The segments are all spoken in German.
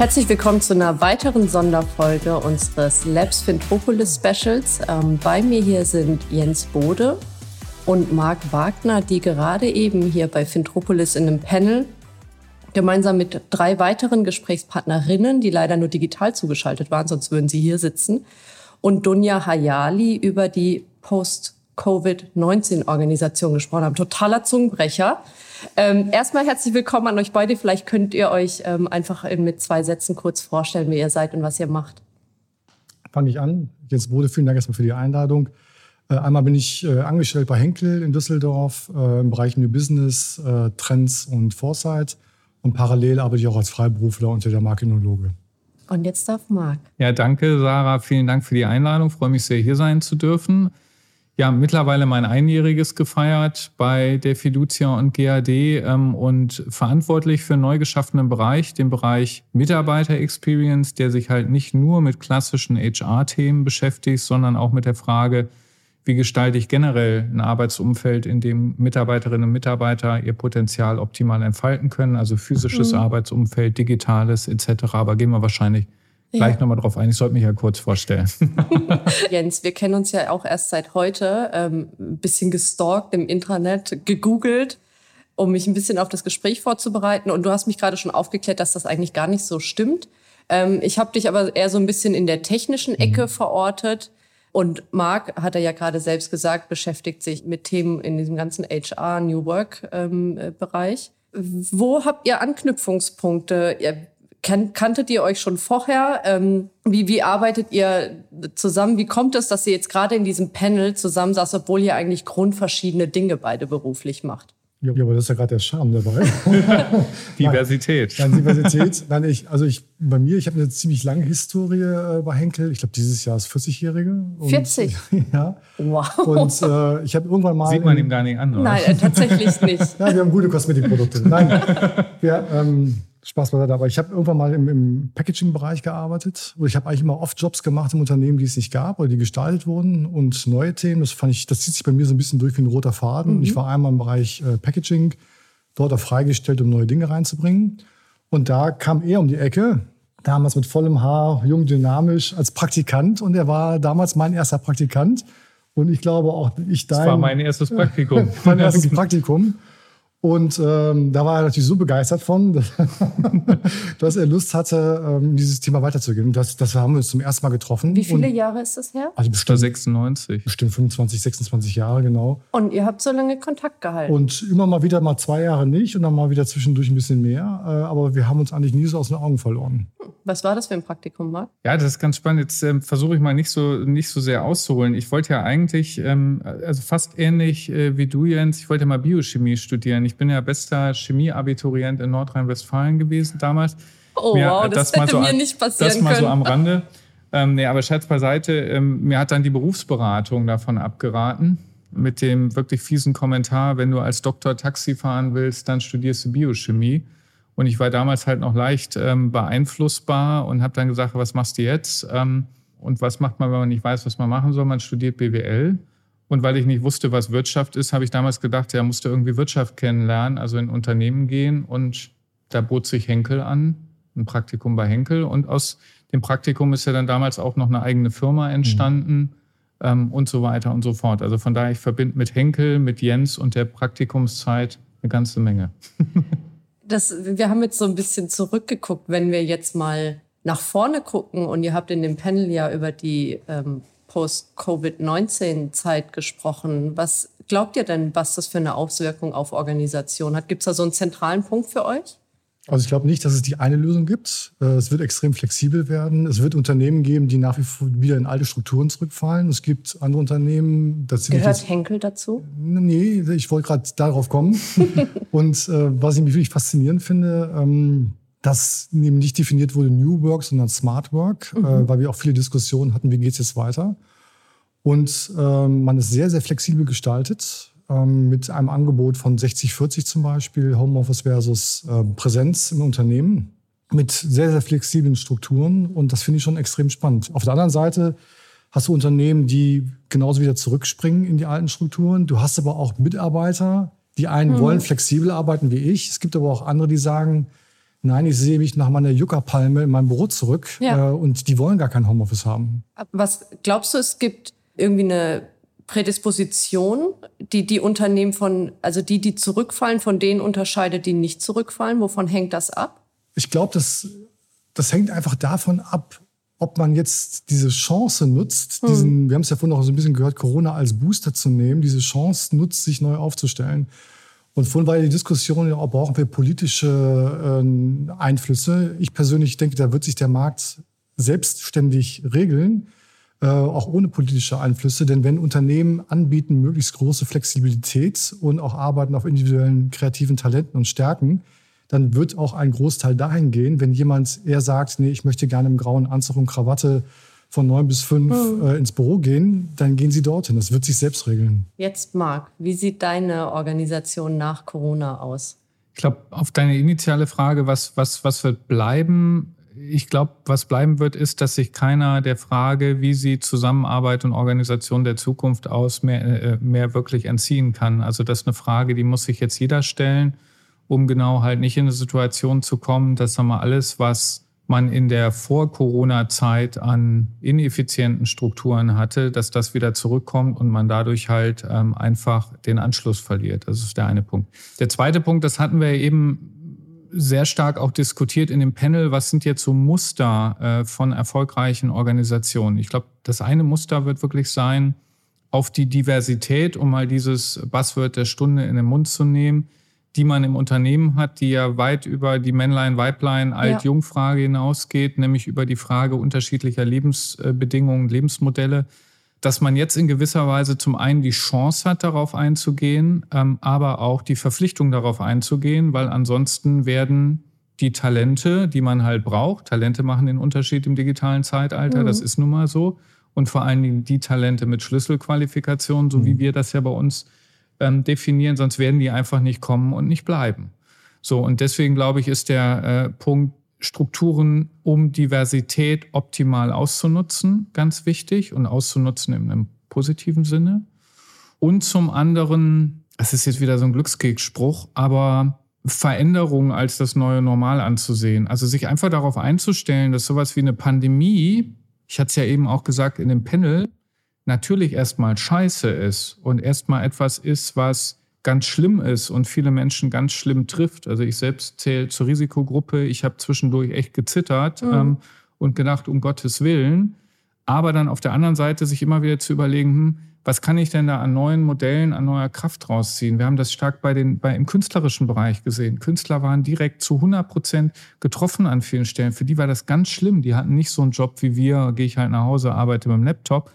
Herzlich willkommen zu einer weiteren Sonderfolge unseres Labs Fintropolis Specials. Ähm, bei mir hier sind Jens Bode und Marc Wagner, die gerade eben hier bei Fintropolis in einem Panel gemeinsam mit drei weiteren Gesprächspartnerinnen, die leider nur digital zugeschaltet waren, sonst würden sie hier sitzen, und Dunja Hayali über die Post-Covid-19-Organisation gesprochen haben. Totaler Zungenbrecher. Ähm, erstmal herzlich willkommen an euch beide. Vielleicht könnt ihr euch ähm, einfach mit zwei Sätzen kurz vorstellen, wer ihr seid und was ihr macht. Fange ich an. Jetzt wurde vielen Dank erstmal für die Einladung. Äh, einmal bin ich äh, angestellt bei Henkel in Düsseldorf äh, im Bereich New Business, äh, Trends und Foresight. Und parallel arbeite ich auch als Freiberufler unter der Marke Inologe. Und jetzt darf Marc. Ja, danke, Sarah. Vielen Dank für die Einladung. Ich freue mich sehr, hier sein zu dürfen. Ja, mittlerweile mein Einjähriges gefeiert bei der Fiducia und GAD ähm, und verantwortlich für einen neu geschaffenen Bereich, den Bereich Mitarbeiter-Experience, der sich halt nicht nur mit klassischen HR-Themen beschäftigt, sondern auch mit der Frage, wie gestalte ich generell ein Arbeitsumfeld, in dem Mitarbeiterinnen und Mitarbeiter ihr Potenzial optimal entfalten können, also physisches mhm. Arbeitsumfeld, digitales etc. Aber gehen wir wahrscheinlich gleich ja. nochmal drauf ein. Ich sollte mich ja kurz vorstellen. Jens, wir kennen uns ja auch erst seit heute, ähm, ein bisschen gestalkt im Intranet, gegoogelt, um mich ein bisschen auf das Gespräch vorzubereiten. Und du hast mich gerade schon aufgeklärt, dass das eigentlich gar nicht so stimmt. Ähm, ich habe dich aber eher so ein bisschen in der technischen Ecke mhm. verortet. Und Marc, hat er ja gerade selbst gesagt, beschäftigt sich mit Themen in diesem ganzen HR, New Work-Bereich. Ähm, Wo habt ihr Anknüpfungspunkte? Ihr, kan kanntet ihr euch schon vorher? Ähm, wie, wie arbeitet ihr zusammen? Wie kommt es, dass ihr jetzt gerade in diesem Panel zusammen saßt, obwohl ihr eigentlich grundverschiedene Dinge beide beruflich macht? Ja, aber das ist ja gerade der Charme dabei. Diversität. Nein, Diversität. Nein, ich, also ich, bei mir, ich habe eine ziemlich lange Historie äh, bei Henkel. Ich glaube, dieses Jahr ist 40-Jährige. 40? Ja. Wow. Und äh, ich habe irgendwann mal... Sieht man ihm gar nicht an, oder? Nein, äh, tatsächlich nicht. ja, wir haben gute Kosmetikprodukte. Nein, wir, ähm, Spaß beiseite. Aber ich habe irgendwann mal im, im Packaging-Bereich gearbeitet. Und ich habe eigentlich immer oft Jobs gemacht im Unternehmen, die es nicht gab oder die gestaltet wurden. Und neue Themen, das fand ich, das zieht sich bei mir so ein bisschen durch wie ein roter Faden. Mhm. Ich war einmal im Bereich äh, Packaging, dort auch freigestellt, um neue Dinge reinzubringen. Und da kam er um die Ecke, damals mit vollem Haar, jung, dynamisch, als Praktikant. Und er war damals mein erster Praktikant. Und ich glaube auch, ich dein... Das war mein erstes Praktikum. mein erstes Praktikum. Und ähm, da war er natürlich so begeistert von, dass er Lust hatte, ähm, dieses Thema weiterzugehen. Das, das haben wir uns zum ersten Mal getroffen. Wie viele und, Jahre ist das her? Also bestimmt 96. Bestimmt 25, 26 Jahre, genau. Und ihr habt so lange Kontakt gehalten? Und immer mal wieder mal zwei Jahre nicht und dann mal wieder zwischendurch ein bisschen mehr. Äh, aber wir haben uns eigentlich nie so aus den Augen verloren. Was war das für ein Praktikum, Marc? Ja, das ist ganz spannend. Jetzt ähm, versuche ich mal nicht so, nicht so sehr auszuholen. Ich wollte ja eigentlich, ähm, also fast ähnlich äh, wie du, Jens, ich wollte mal Biochemie studieren. Ich bin ja bester Chemieabiturient in Nordrhein-Westfalen gewesen damals. Oh, mir, wow, das, das hätte so, mir nicht passieren Das mal so am Rande. Ähm, nee, aber Scherz beiseite, ähm, mir hat dann die Berufsberatung davon abgeraten. Mit dem wirklich fiesen Kommentar, wenn du als Doktor Taxi fahren willst, dann studierst du Biochemie. Und ich war damals halt noch leicht ähm, beeinflussbar und habe dann gesagt, was machst du jetzt? Ähm, und was macht man, wenn man nicht weiß, was man machen soll? Man studiert BWL. Und weil ich nicht wusste, was Wirtschaft ist, habe ich damals gedacht, ja, musste irgendwie Wirtschaft kennenlernen, also in Unternehmen gehen. Und da bot sich Henkel an, ein Praktikum bei Henkel. Und aus dem Praktikum ist ja dann damals auch noch eine eigene Firma entstanden mhm. und so weiter und so fort. Also von daher, ich verbinde mit Henkel, mit Jens und der Praktikumszeit eine ganze Menge. das, wir haben jetzt so ein bisschen zurückgeguckt, wenn wir jetzt mal nach vorne gucken und ihr habt in dem Panel ja über die ähm, Post-Covid-19-Zeit gesprochen. Was glaubt ihr denn, was das für eine Auswirkung auf Organisation hat? Gibt es da so einen zentralen Punkt für euch? Also ich glaube nicht, dass es die eine Lösung gibt. Äh, es wird extrem flexibel werden. Es wird Unternehmen geben, die nach wie vor wieder in alte Strukturen zurückfallen. Es gibt andere Unternehmen, das sind Gehört Henkel dazu? Nee, ich wollte gerade darauf kommen. Und äh, was ich mich wirklich faszinierend finde, ähm, dass eben nicht definiert wurde New Work, sondern Smart Work, äh, mhm. äh, weil wir auch viele Diskussionen hatten, wie geht es jetzt weiter. Und ähm, man ist sehr, sehr flexibel gestaltet ähm, mit einem Angebot von 60-40 zum Beispiel, Homeoffice versus äh, Präsenz im Unternehmen, mit sehr, sehr flexiblen Strukturen. Und das finde ich schon extrem spannend. Auf der anderen Seite hast du Unternehmen, die genauso wieder zurückspringen in die alten Strukturen. Du hast aber auch Mitarbeiter, die einen mhm. wollen flexibel arbeiten wie ich. Es gibt aber auch andere, die sagen, Nein, ich sehe mich nach meiner Juckerpalme in meinem Büro zurück Ja. äh, und die wollen gar kein Homeoffice haben. Was glaubst du, es gibt irgendwie eine Prädisposition, die die Unternehmen von, also die, die zurückfallen, von denen unterscheidet, die nicht zurückfallen? Wovon hängt das ab? Ich glaube, das, das hängt einfach davon ab, ob man jetzt diese Chance nutzt, diesen, wir haben es ja vorhin auch so ein bisschen gehört, Corona als Booster zu nehmen, diese Chance nutzt, sich neu aufzustellen. Und vorhin war ja die Diskussion, ja, brauchen wir politische äh, Einflüsse? Ich persönlich denke, da wird sich der Markt selbstständig regeln, äh, auch ohne politische Einflüsse. Denn wenn Unternehmen anbieten, möglichst große Flexibilität und auch arbeiten auf individuellen kreativen Talenten und Stärken, dann wird auch ein Großteil dahin gehen, wenn jemand eher sagt, nee, ich möchte gerne im grauen Anzug und Krawatte von neun bis fünf äh, ins Büro gehen, dann gehen sie dorthin. Das wird sich selbst regeln. Jetzt, Marc, wie sieht deine Organisation nach Corona aus? Ich glaube, auf deine initiale Frage, was, was, was wird bleiben? Ich glaube, was bleiben wird, ist, dass sich keiner der Frage, wie sieht Zusammenarbeit und Organisation der Zukunft aus, mehr, äh, mehr wirklich entziehen kann. Also das ist eine Frage, die muss sich jetzt jeder stellen, um genau halt nicht in eine Situation zu kommen, dass wir, alles, was man in der Vor-Corona-Zeit an ineffizienten Strukturen hatte, dass das wieder zurückkommt und man dadurch halt ähm, einfach den Anschluss verliert. Das ist der eine Punkt. Der zweite Punkt, das hatten wir eben sehr stark auch diskutiert in dem Panel, was sind jetzt so Muster äh, von erfolgreichen Organisationen. Ich glaube, das eine Muster wird wirklich sein, auf die Diversität, um mal dieses Buzzword der Stunde in den Mund zu nehmen, die man im Unternehmen hat, die ja weit über die Männlein-Weiblein, Alt-Jung-Frage hinausgeht, nämlich über die Frage unterschiedlicher Lebensbedingungen, Lebensmodelle, dass man jetzt in gewisser Weise zum einen die Chance hat, darauf einzugehen, ähm, aber auch die Verpflichtung, darauf einzugehen, weil ansonsten werden die Talente, die man halt braucht, Talente machen den Unterschied im digitalen Zeitalter, das ist nun mal so, und vor allen Dingen die Talente mit Schlüsselqualifikationen, so wie wir das ja bei uns ähm, definieren, sonst werden die einfach nicht kommen und nicht bleiben. So, und deswegen glaube ich, ist der äh, Punkt Strukturen, um Diversität optimal auszunutzen, ganz wichtig und auszunutzen in einem positiven Sinne. Und zum anderen, es ist jetzt wieder so ein Glückskeksspruch, aber Veränderungen als das neue Normal anzusehen. Also sich einfach darauf einzustellen, dass sowas wie eine Pandemie, ich hatte es ja eben auch gesagt in dem Panel, natürlich erstmal scheiße ist und erstmal etwas ist, was ganz schlimm ist und viele Menschen ganz schlimm trifft. Also ich selbst zähle zur Risikogruppe. Ich habe zwischendurch echt gezittert ähm, und gedacht, um Gottes Willen. Aber dann auf der anderen Seite sich immer wieder zu überlegen, hm, was kann ich denn da an neuen Modellen, an neuer Kraft rausziehen? Wir haben das stark bei den, bei, im künstlerischen Bereich gesehen. Künstler waren direkt zu 100 Prozent getroffen an vielen Stellen. Für die war das ganz schlimm. Die hatten nicht so einen Job wie wir, gehe ich halt nach Hause, arbeite mit dem Laptop.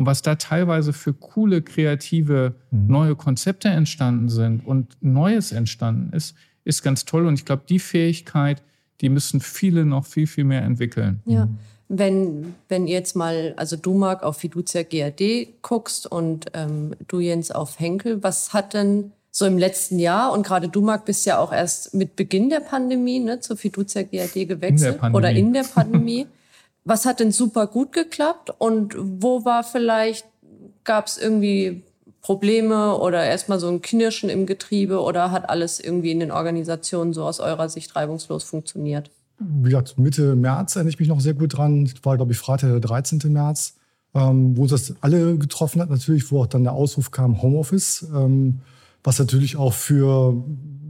Und was da teilweise für coole, kreative, neue Konzepte entstanden sind und Neues entstanden ist, ist ganz toll. Und ich glaube, die Fähigkeit, die müssen viele noch viel, viel mehr entwickeln. Ja. Wenn, wenn ihr jetzt mal, also du Marc auf Fiducia GAD guckst und ähm, du Jens auf Henkel, was hat denn so im letzten Jahr und gerade du Marc bist ja auch erst mit Beginn der Pandemie ne, zur Fiducia GAD gewechselt Pandemie. oder in der Pandemie. was hat denn super gut geklappt und wo war vielleicht, gab es irgendwie Probleme oder erstmal so ein Knirschen im Getriebe oder hat alles irgendwie in den Organisationen so aus eurer Sicht reibungslos funktioniert? Wie gesagt, Mitte März erinnere ich mich noch sehr gut dran. Das war, glaube ich, Freitag, der 13. März, ähm, wo das alle getroffen hat, natürlich, wo auch dann der Ausruf kam, Homeoffice, ähm, was natürlich auch für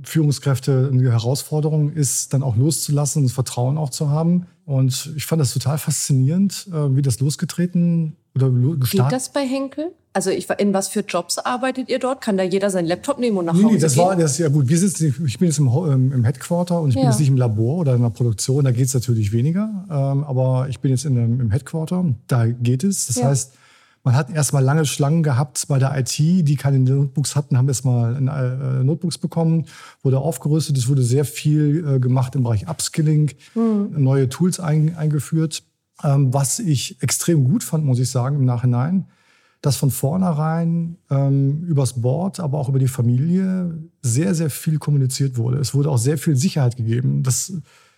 Führungskräfte eine Herausforderung ist, dann auch loszulassen und das Vertrauen auch zu haben. Und ich fand das total faszinierend, äh, wie das losgetreten oder lo- Geht gestartet das bei Henkel? Also ich, in was für Jobs arbeitet ihr dort? Kann da jeder seinen Laptop nehmen und nach Nee, Hause nee, das gehen? war das ja gut. Wir sitzen, ich bin jetzt im, im Headquarter und ich bin Ja. jetzt nicht im Labor oder in der Produktion. Da geht es natürlich weniger. Ähm, aber ich bin jetzt in im Headquarter. Da geht es. Das Ja. heißt, man hat erstmal lange Schlangen gehabt bei der IT, die keine Notebooks hatten, haben erstmal äh, Notebooks bekommen, wurde aufgerüstet. Es wurde sehr viel äh, gemacht im Bereich Upskilling, neue Tools ein, eingeführt. Ähm, was ich extrem gut fand, muss ich sagen, im Nachhinein, dass von vornherein ähm, übers Board, aber auch über die Familie sehr, sehr viel kommuniziert wurde. Es wurde auch sehr viel Sicherheit gegeben. Das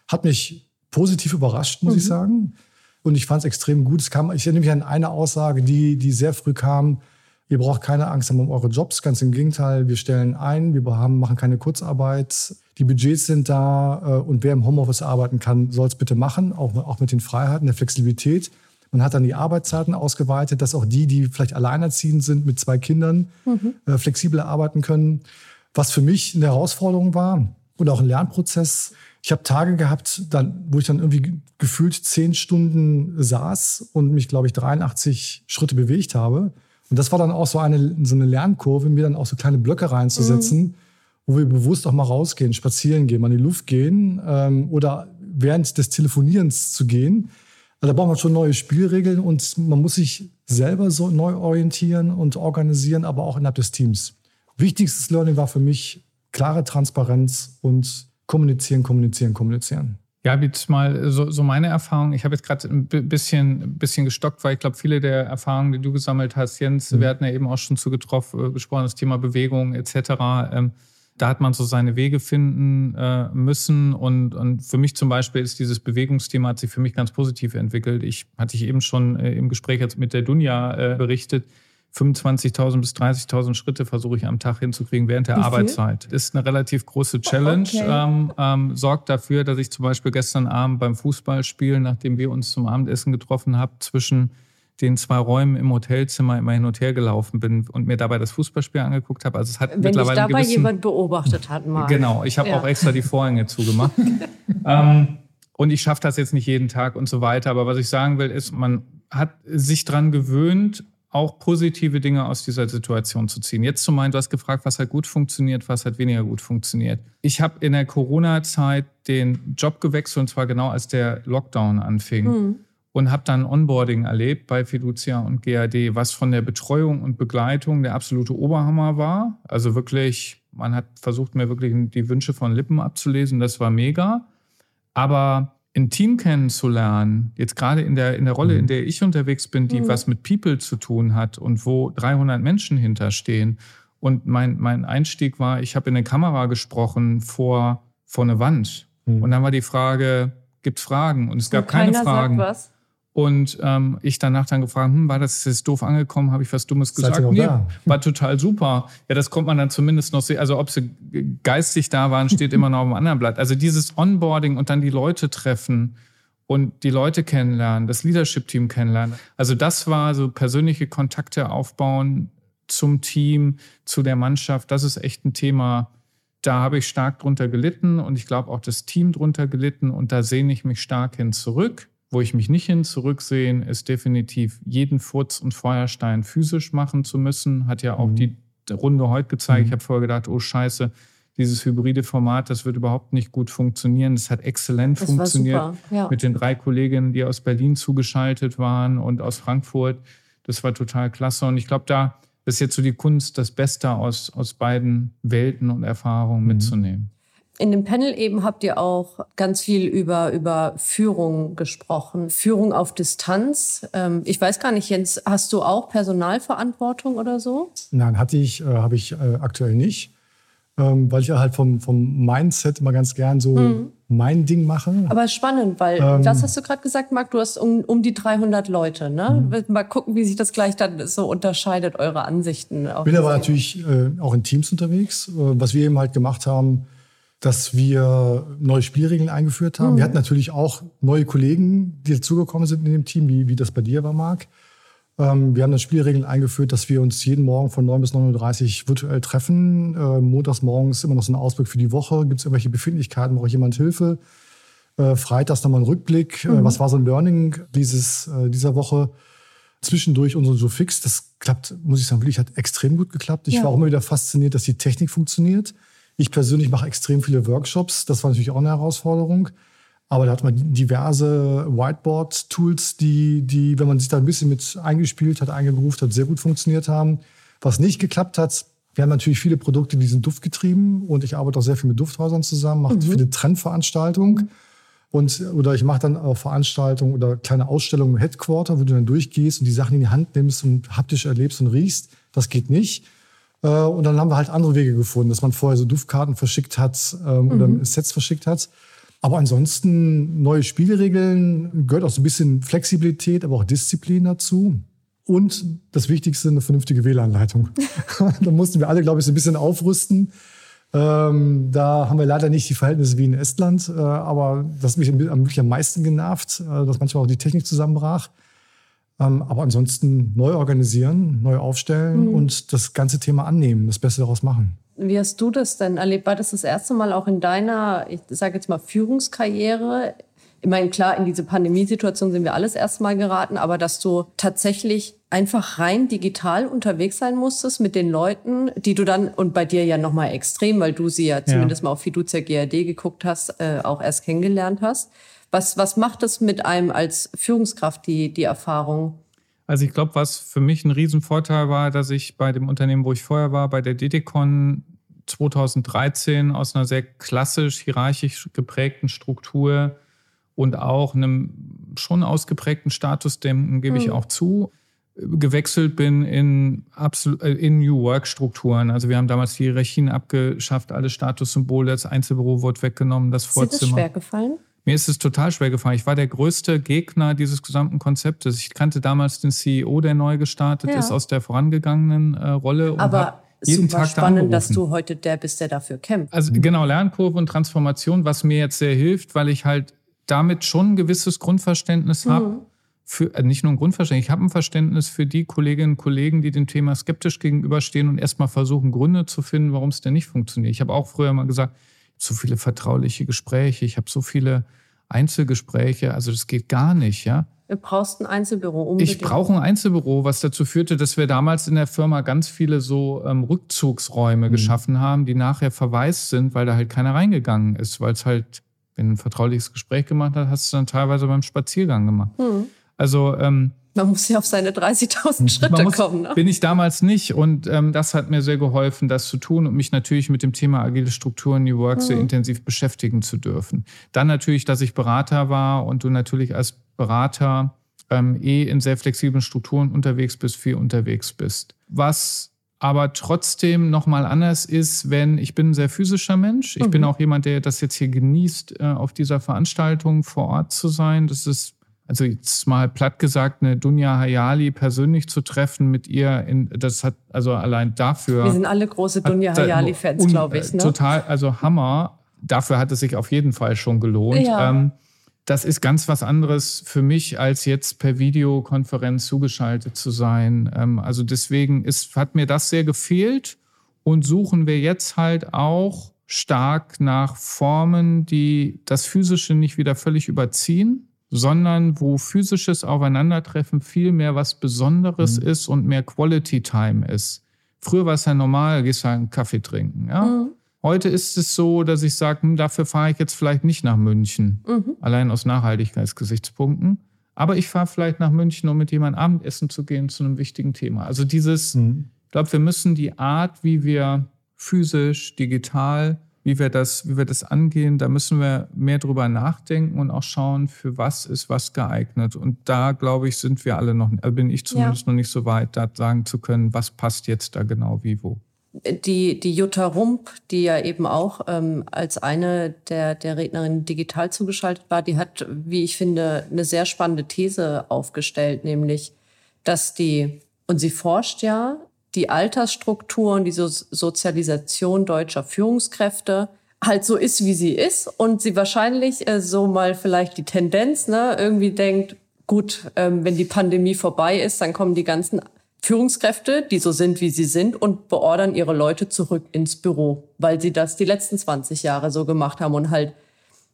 hat mich positiv überrascht, muss ich sagen. Und ich fand es extrem gut. Es kam, ich erinnere mich an eine Aussage, die, die sehr früh kam. Ihr braucht keine Angst haben um eure Jobs, ganz im Gegenteil. Wir stellen ein, wir haben, machen keine Kurzarbeit. Die Budgets sind da äh, und wer im Homeoffice arbeiten kann, soll es bitte machen, auch, auch mit den Freiheiten, der Flexibilität. Man hat dann die Arbeitszeiten ausgeweitet, dass auch die, die vielleicht alleinerziehend sind mit zwei Kindern, mhm. äh, flexibler arbeiten können. Was für mich eine Herausforderung war und auch ein Lernprozess. Ich habe Tage gehabt, dann, wo ich dann irgendwie gefühlt zehn Stunden saß und mich, glaube ich, 83 Schritte bewegt habe. Und das war dann auch so eine, so eine Lernkurve, mir dann auch so kleine Blöcke reinzusetzen, mhm. wo wir bewusst auch mal rausgehen, spazieren gehen, mal in die Luft gehen ähm, oder während des Telefonierens zu gehen. Also da braucht man schon neue Spielregeln und man muss sich selber so neu orientieren und organisieren, aber auch innerhalb des Teams. Wichtigstes Learning war für mich klare Transparenz und kommunizieren, kommunizieren, kommunizieren. Ja, jetzt mal so, so meine Erfahrung. Ich habe jetzt gerade ein bisschen, bisschen gestockt, weil ich glaube, viele der Erfahrungen, die du gesammelt hast, Jens, mhm. wir hatten ja eben auch schon zu getroffen, äh, gesprochen, das Thema Bewegung etc. Ähm, da hat man so seine Wege finden äh, müssen. Und, und für mich zum Beispiel ist dieses Bewegungsthema hat sich für mich ganz positiv entwickelt. Ich hatte ich eben schon äh, im Gespräch jetzt mit der Dunja äh, berichtet 25.000 bis 30.000 Schritte versuche ich am Tag hinzukriegen während der Arbeitszeit. Ist eine relativ große Challenge. Okay. Ähm, ähm, sorgt dafür, dass ich zum Beispiel gestern Abend beim Fußballspielen, nachdem wir uns zum Abendessen getroffen haben, zwischen den zwei Räumen im Hotelzimmer immer hin und her gelaufen bin und mir dabei das Fußballspiel angeguckt habe. Also es hat Wenn mittlerweile dabei gewissen, jemand beobachtet hat, mal. Genau, ich habe ja. auch extra die Vorhänge zugemacht. ähm, und ich schaffe das jetzt nicht jeden Tag und so weiter. Aber was ich sagen will, ist, man hat sich dran gewöhnt, auch positive Dinge aus dieser Situation zu ziehen. Jetzt zu meinen, du hast gefragt, was hat gut funktioniert, was hat weniger gut funktioniert. Ich habe in der Corona-Zeit den Job gewechselt und zwar genau als der Lockdown anfing. Mhm. Und habe dann Onboarding erlebt bei Fiducia und GAD, was von der Betreuung und Begleitung der absolute Oberhammer war. Also wirklich, man hat versucht, mir wirklich die Wünsche von Lippen abzulesen. Das war mega. Aber ein Team kennenzulernen, jetzt gerade in der, in der Rolle, in mhm. der ich unterwegs bin, die mhm. was mit People zu tun hat und wo 300 Menschen hinterstehen. Und mein, mein Einstieg war, ich habe in eine Kamera gesprochen vor, vor eine Wand. Mhm. Und dann war die Frage, gibt es Fragen? Und es gab und keine Fragen. Sagt was. Und ähm, ich danach dann gefragt, hm, war das jetzt doof angekommen? Habe ich was Dummes gesagt? Nee, da? war total super. Ja, das kommt man dann zumindest noch sehen. Also ob sie geistig da waren, steht immer noch auf dem anderen Blatt. Also dieses Onboarding und dann die Leute treffen und die Leute kennenlernen, das Leadership-Team kennenlernen. Also das war so persönliche Kontakte aufbauen zum Team, zu der Mannschaft. Das ist echt ein Thema, da habe ich stark drunter gelitten und ich glaube auch das Team drunter gelitten und da sehne ich mich stark hin zurück. Wo ich mich nicht hin zurücksehen, ist definitiv jeden Furz und Feuerstein physisch machen zu müssen. Hat ja auch mhm. die Runde heute gezeigt. Mhm. Ich habe vorher gedacht, oh Scheiße, dieses hybride Format, das wird überhaupt nicht gut funktionieren. Das hat exzellent das funktioniert ja. mit den drei Kolleginnen, die aus Berlin zugeschaltet waren und aus Frankfurt. Das war total klasse. Und ich glaube, da ist jetzt so die Kunst, das Beste aus, aus beiden Welten und Erfahrungen mhm. mitzunehmen. In dem Panel eben habt ihr auch ganz viel über, über Führung gesprochen, Führung auf Distanz. Ähm, ich weiß gar nicht, Jens, hast du auch Personalverantwortung oder so? Nein, hatte ich, äh, habe ich äh, aktuell nicht, ähm, weil ich halt vom, vom Mindset immer ganz gern so mhm. mein Ding mache. Aber spannend, weil, ähm, was hast du gerade gesagt, Marc? Du hast um, um die 300 Leute, ne? Mhm. Mal gucken, wie sich das gleich dann so unterscheidet, eure Ansichten. Ich bin aber natürlich äh, auch in Teams unterwegs. Was wir eben halt gemacht haben, dass wir neue Spielregeln eingeführt haben. Mhm. Wir hatten natürlich auch neue Kollegen, die dazugekommen sind in dem Team, wie, wie das bei dir war, Marc. Ähm, wir haben dann Spielregeln eingeführt, dass wir uns jeden Morgen von 9 bis 9.30 Uhr virtuell treffen. Äh, montags morgens immer noch so ein Ausblick für die Woche. Gibt es irgendwelche Befindlichkeiten? Braucht jemand Hilfe? Äh, freitags nochmal ein Rückblick. Äh, mhm. Äh, was war so ein Learning dieses, äh, dieser Woche? Zwischendurch unsere so fix. Das klappt, muss ich sagen, wirklich hat extrem gut geklappt. Ich ja. war auch immer wieder fasziniert, dass die Technik funktioniert. Ich persönlich mache extrem viele Workshops. Das war natürlich auch eine Herausforderung. Aber da hat man diverse Whiteboard-Tools, die, die, wenn man sich da ein bisschen mit eingespielt hat, eingegroovt hat, sehr gut funktioniert haben. Was nicht geklappt hat, wir haben natürlich viele Produkte, die sind duftgetrieben und ich arbeite auch sehr viel mit Dufthäusern zusammen, mache mhm. viele Trendveranstaltungen. Und, oder ich mache dann auch Veranstaltungen oder kleine Ausstellungen im Headquarter, wo du dann durchgehst und die Sachen in die Hand nimmst und haptisch erlebst und riechst. Das geht nicht. Äh, und dann haben wir halt andere Wege gefunden, dass man vorher so Duftkarten verschickt hat ähm, mhm. oder Sets verschickt hat. Aber ansonsten neue Spielregeln, gehört auch so ein bisschen Flexibilität, aber auch Disziplin dazu. und das Wichtigste, eine vernünftige WLAN-Leitung. da mussten wir alle, glaube ich, so ein bisschen aufrüsten. Ähm, da haben wir leider nicht die Verhältnisse wie in Estland, äh, aber das hat mich wirklich am meisten genervt, äh, dass manchmal auch die Technik zusammenbrach. Ähm, aber ansonsten neu organisieren, neu aufstellen mhm. und das ganze Thema annehmen, das Beste daraus machen. Wie hast du das denn erlebt? War das das erste Mal auch in deiner, ich sage jetzt mal, Führungskarriere? Ich meine, klar, in diese Pandemiesituation sind wir alles erstmal geraten, aber dass du tatsächlich einfach rein digital unterwegs sein musstest mit den Leuten, die du dann, und bei dir ja nochmal extrem, weil du sie ja zumindest ja. mal auf Fiducia GRD geguckt hast, äh, auch erst kennengelernt hast. Was, was macht es mit einem als Führungskraft, die, die Erfahrung? Also ich glaube, was für mich ein Riesenvorteil war, dass ich bei dem Unternehmen, wo ich vorher war, bei der DDCon 2013 aus einer sehr klassisch hierarchisch geprägten Struktur und auch einem schon ausgeprägten Status, dem gebe ich mhm. auch zu, gewechselt bin in, äh, in New Work-Strukturen. Also wir haben damals die Hierarchien abgeschafft, alle Statussymbole, das Einzelbüro wurde weggenommen, das Vorzimmer. Ist dir das schwer gefallen? Mir ist es total schwer gefallen. Ich war der größte Gegner dieses gesamten Konzeptes. Ich kannte damals den CEO, der neu gestartet ja. ist, aus der vorangegangenen äh, Rolle. Und Aber jeden super Tag spannend, da dass du heute der bist, der dafür kämpft. Also genau, Lernkurve und Transformation, was mir jetzt sehr hilft, weil ich halt damit schon ein gewisses Grundverständnis mhm. habe. Für, äh, nicht nur ein Grundverständnis, ich habe ein Verständnis für die Kolleginnen und Kollegen, die dem Thema skeptisch gegenüberstehen und erstmal versuchen, Gründe zu finden, warum es denn nicht funktioniert. Ich habe auch früher mal gesagt, so viele vertrauliche Gespräche, ich habe so viele Einzelgespräche, also das geht gar nicht, ja. Du brauchst ein Einzelbüro unbedingt. Ich brauche ein Einzelbüro, was dazu führte, dass wir damals in der Firma ganz viele so ähm, Rückzugsräume mhm. geschaffen haben, die nachher verwaist sind, weil da halt keiner reingegangen ist, weil es halt, wenn du ein vertrauliches Gespräch gemacht hast, hast du dann teilweise beim Spaziergang gemacht. Mhm. Also ähm, man muss ja auf seine 30.000 Schritte muss, kommen. Ne? Bin ich damals nicht. Und ähm, das hat mir sehr geholfen, das zu tun und mich natürlich mit dem Thema agile Strukturen, New Work mhm. sehr intensiv beschäftigen zu dürfen. Dann natürlich, dass ich Berater war und du natürlich als Berater ähm, eh in sehr flexiblen Strukturen unterwegs bist, viel unterwegs bist. Was aber trotzdem nochmal anders ist, wenn ich bin ein sehr physischer Mensch. Ich mhm. bin auch jemand, der das jetzt hier genießt, äh, auf dieser Veranstaltung vor Ort zu sein. Das ist also jetzt mal platt gesagt, eine Dunja Hayali persönlich zu treffen mit ihr, in, das hat also allein dafür. Wir sind alle große Dunja Hayali-Fans, glaube ich. Ne? Total, also Hammer. Dafür hat es sich auf jeden Fall schon gelohnt. Ja. Ähm, das ist ganz was anderes für mich, als jetzt per Videokonferenz zugeschaltet zu sein. Ähm, also deswegen ist, hat mir das sehr gefehlt und suchen wir jetzt halt auch stark nach Formen, die das Physische nicht wieder völlig überziehen, sondern wo physisches Aufeinandertreffen viel mehr was Besonderes mhm. ist und mehr Quality Time ist. Früher war es ja normal, gehst halt einen Kaffee trinken. Ja? Mhm. Heute ist es so, dass ich sage, hm, dafür fahre ich jetzt vielleicht nicht nach München, mhm. allein aus Nachhaltigkeitsgesichtspunkten. Aber ich fahre vielleicht nach München, um mit jemandem Abendessen zu gehen zu einem wichtigen Thema. Also dieses, mhm. ich glaube, wir müssen die Art, wie wir physisch, digital wie wir das, wie wir das angehen, da müssen wir mehr drüber nachdenken und auch schauen, für was ist was geeignet. Und da, glaube ich, sind wir alle noch, also bin ich zumindest ja. noch nicht so weit, da sagen zu können, was passt jetzt da genau wie wo. Die, die Jutta Rump, die ja eben auch ähm, als eine der, der Rednerinnen digital zugeschaltet war, die hat, wie ich finde, eine sehr spannende These aufgestellt, nämlich, dass die, und sie forscht ja die Altersstruktur und die so Sozialisation deutscher Führungskräfte halt so ist, wie sie ist und sie wahrscheinlich äh, so mal vielleicht die Tendenz ne, irgendwie denkt, gut, ähm, wenn die Pandemie vorbei ist, dann kommen die ganzen Führungskräfte, die so sind, wie sie sind, und beordern ihre Leute zurück ins Büro, weil sie das die letzten 20 Jahre so gemacht haben und halt